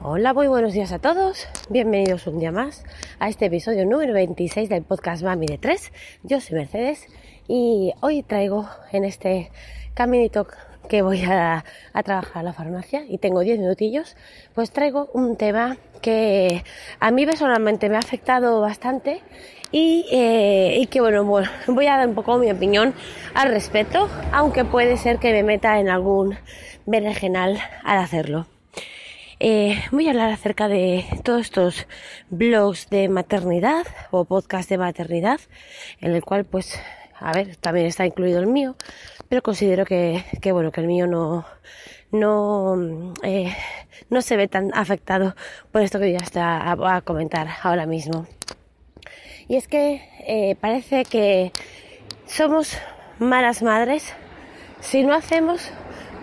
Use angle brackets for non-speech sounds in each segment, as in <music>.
Hola, muy buenos días a todos. Bienvenidos un día más a este episodio número 26 del podcast Mami de 3. Yo soy Mercedes y hoy traigo en este caminito que voy a, trabajar a la farmacia y tengo 10 minutillos, pues traigo un tema que a mí personalmente me ha afectado bastante y, eh, y, que bueno, voy a dar un poco mi opinión al respecto, aunque puede ser que me meta en algún berenjenal al hacerlo. Eh, voy a hablar acerca de todos estos blogs de maternidad o podcast de maternidad, en el cual pues, a ver, también está incluido el mío, pero considero que, que bueno, que el mío no, no, eh, no se ve tan afectado por esto que ya está a, comentar ahora mismo. Y es que eh, parece que somos malas madres si no hacemos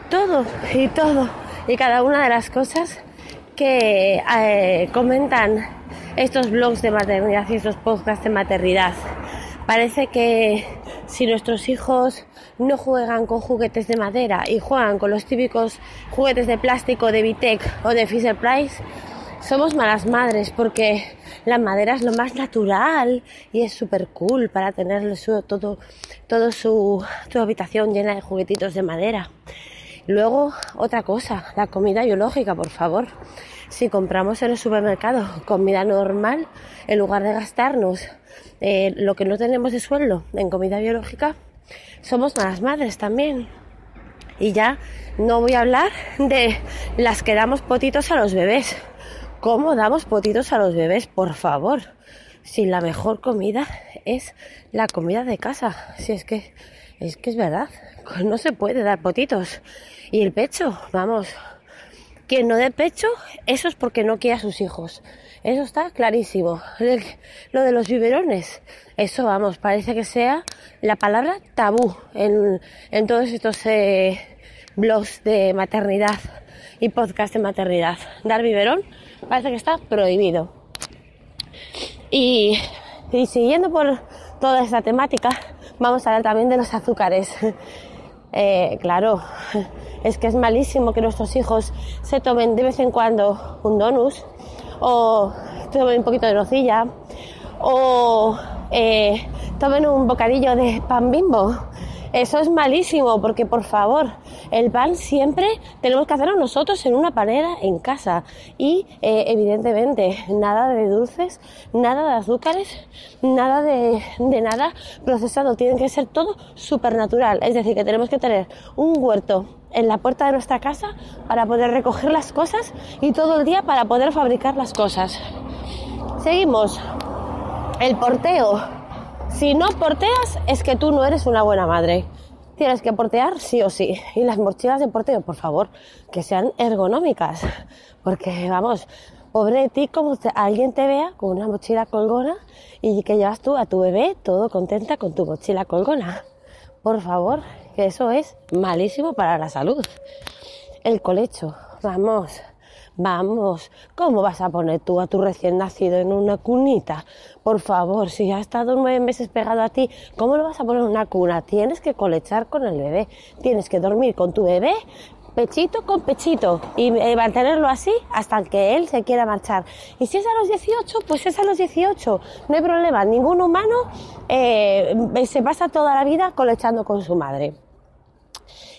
todo y todo y cada una de las cosas que eh, comentan estos blogs de maternidad y estos podcasts de maternidad. Parece que si nuestros hijos no juegan con juguetes de madera y juegan con los típicos juguetes de plástico de Vitec o de Fisher Price, somos malas madres porque la madera es lo más natural y es súper cool para tener su, todo, todo su, su habitación llena de juguetitos de madera. Luego, otra cosa, la comida biológica, por favor. Si compramos en el supermercado comida normal, en lugar de gastarnos eh, lo que no tenemos de sueldo en comida biológica, somos malas madres también. Y ya no voy a hablar de las que damos potitos a los bebés. ¿Cómo damos potitos a los bebés? Por favor. Si la mejor comida es la comida de casa. Si es que es que es verdad. No se puede dar potitos. Y el pecho, vamos, quien no dé pecho, eso es porque no quiere a sus hijos. Eso está clarísimo. Lo de los biberones, eso vamos, parece que sea la palabra tabú en, todos estos eh, blogs de maternidad y podcast de maternidad. Dar biberón parece que está prohibido. Y, y siguiendo por toda esta temática, vamos a hablar también de los azúcares. <laughs> Eh, claro, es que es malísimo que nuestros hijos se tomen de vez en cuando un donus o tomen un poquito de nocilla o eh, tomen un bocadillo de pan bimbo eso es malísimo porque, por favor, el pan siempre tenemos que hacerlo nosotros en una panera en casa. Y, eh, evidentemente, nada de dulces, nada de azúcares, nada de, de nada procesado. Tiene que ser todo supernatural. Es decir, que tenemos que tener un huerto en la puerta de nuestra casa para poder recoger las cosas y todo el día para poder fabricar las cosas. Seguimos. El porteo si no porteas es que tú no eres una buena madre. Tienes que portear sí o sí. Y las mochilas de porteo, por favor, que sean ergonómicas. Porque, vamos, pobre de ti como alguien te vea con una mochila colgona y que llevas tú a tu bebé todo contenta con tu mochila colgona. Por favor, que eso es malísimo para la salud. El colecho, vamos, Vamos, ¿cómo vas a poner tú a tu recién nacido en una cunita? Por favor, si ha estado nueve meses pegado a ti, ¿cómo lo vas a poner en una cuna? Tienes que colechar con el bebé, tienes que dormir con tu bebé pechito con pechito y eh, mantenerlo así hasta que él se quiera marchar. Y si es a los 18, pues es a los 18, no hay problema, ningún humano eh, se pasa toda la vida colechando con su madre.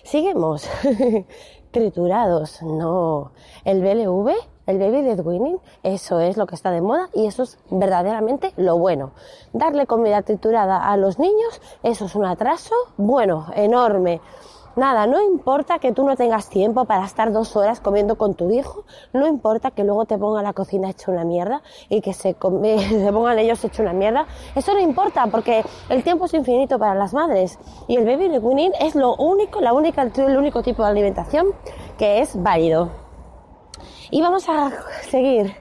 Seguimos. <laughs> triturados, no. El BLV, el baby led winning, eso es lo que está de moda y eso es verdaderamente lo bueno. Darle comida triturada a los niños, eso es un atraso, bueno, enorme. Nada, no importa que tú no tengas tiempo para estar dos horas comiendo con tu hijo, no importa que luego te ponga la cocina hecha una mierda y que se, <laughs> se pongan ellos hecho una mierda, eso no importa porque el tiempo es infinito para las madres y el baby winning es lo único, la única, el único tipo de alimentación que es válido. Y vamos a seguir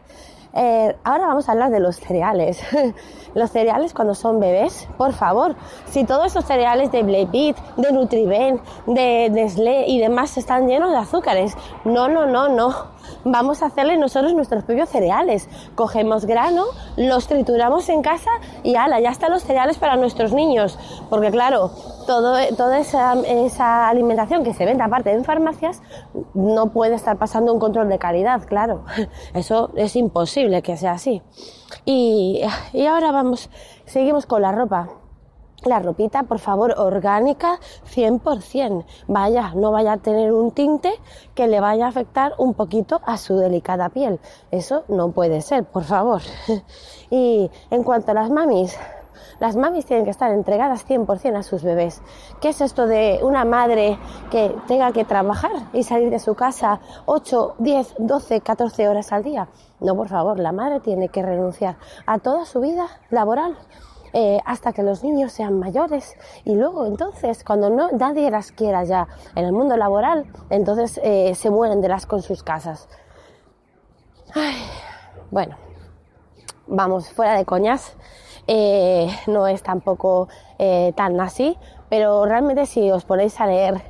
eh, ahora vamos a hablar de los cereales. <laughs> los cereales cuando son bebés, por favor, si todos esos cereales de Blepit, de Nutriben, de Nestlé y demás están llenos de azúcares, no, no, no, no. Vamos a hacerle nosotros nuestros propios cereales. Cogemos grano, los trituramos en casa y ala, ya están los cereales para nuestros niños. Porque claro, todo, toda esa, alimentación que se vende aparte en farmacias no puede estar pasando un control de calidad, claro. <laughs> Eso es imposible que sea así. Y, y ahora vamos, seguimos con la ropa la ropita, por favor, orgánica 100%. Vaya, no vaya a tener un tinte que le vaya a afectar un poquito a su delicada piel. Eso no puede ser, por favor. <laughs> Y en cuanto a las mamis, las mamis tienen que estar entregadas 100% a sus bebés. ¿Qué es esto de una madre que tenga que trabajar y salir de su casa 8, 10, 12, 14 horas al día? No, por favor, la madre tiene que renunciar a toda su vida laboral eh, hasta que los niños sean mayores. Y luego entonces cuando no nadie las quiera ya en el mundo laboral entonces eh, se mueren de las con sus casas. Bueno vamos fuera de coñas. Eh, no es tampoco tan así pero realmente si os ponéis a leer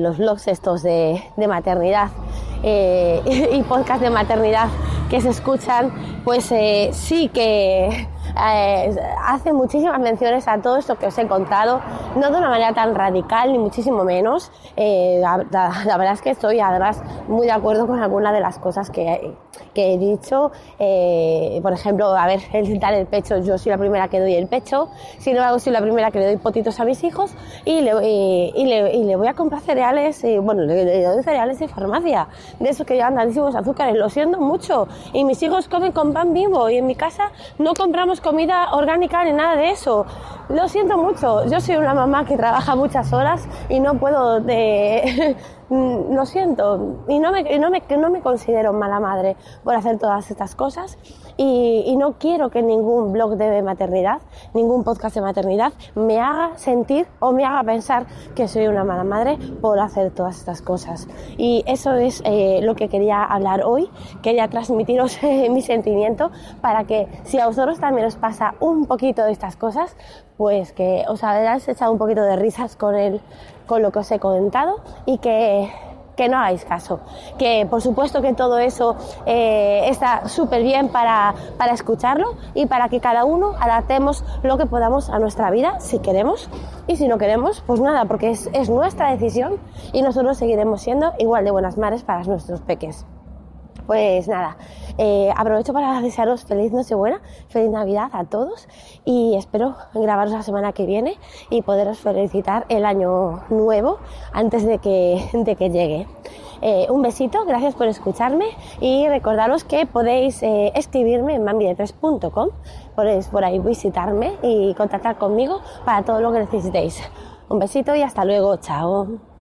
los blogs estos de, de maternidad <laughs> y podcast de maternidad que se escuchan pues sí que eh, hace muchísimas menciones a todo esto que os he contado, no de una manera tan radical ni muchísimo menos. Eh, la, verdad es que estoy además muy de acuerdo con algunas de las cosas que, que he dicho. Eh, por ejemplo, a ver, el dar el pecho, yo soy la primera que doy el pecho, sin embargo soy la primera que le doy potitos a mis hijos y le, y, le, y le voy a comprar cereales, y, bueno, le, doy cereales de farmacia, de esos que llevan tantísimos azúcares, lo siento mucho. Y mis hijos comen con pan vivo y en mi casa no compramos comida orgánica ni nada de eso. Lo siento mucho, yo soy una mamá que trabaja muchas horas y no puedo de... <laughs> lo siento, y no me, no, me, no me considero mala madre por hacer todas estas cosas y, y, no quiero que ningún blog de maternidad, ningún podcast de maternidad me haga sentir o me haga pensar que soy una mala madre por hacer todas estas cosas. Y eso es eh, lo que quería hablar hoy, quería transmitiros <laughs> eh, mi sentimiento para que si a vosotros también os pasa un poquito de estas cosas, pues que os habrás echado un poquito de risas con, el, con lo que os he comentado y que que no hagáis caso. Que por supuesto que todo eso eh, está súper bien para, para escucharlo y para que cada uno adaptemos lo que podamos a nuestra vida, si queremos. Y si no queremos, pues nada, porque es, es nuestra decisión y nosotros seguiremos siendo igual de buenas madres para nuestros peques. Pues nada, eh, aprovecho para desearos feliz Nochebuena, feliz Navidad a todos y espero grabaros la semana que viene y poderos felicitar el año nuevo antes de que, de que llegue. Eh, un besito, gracias por escucharme y recordaros que podéis eh, escribirme en mamidetres.com, podéis por ahí visitarme y contactar conmigo para todo lo que necesitéis. Un besito y hasta luego, chao.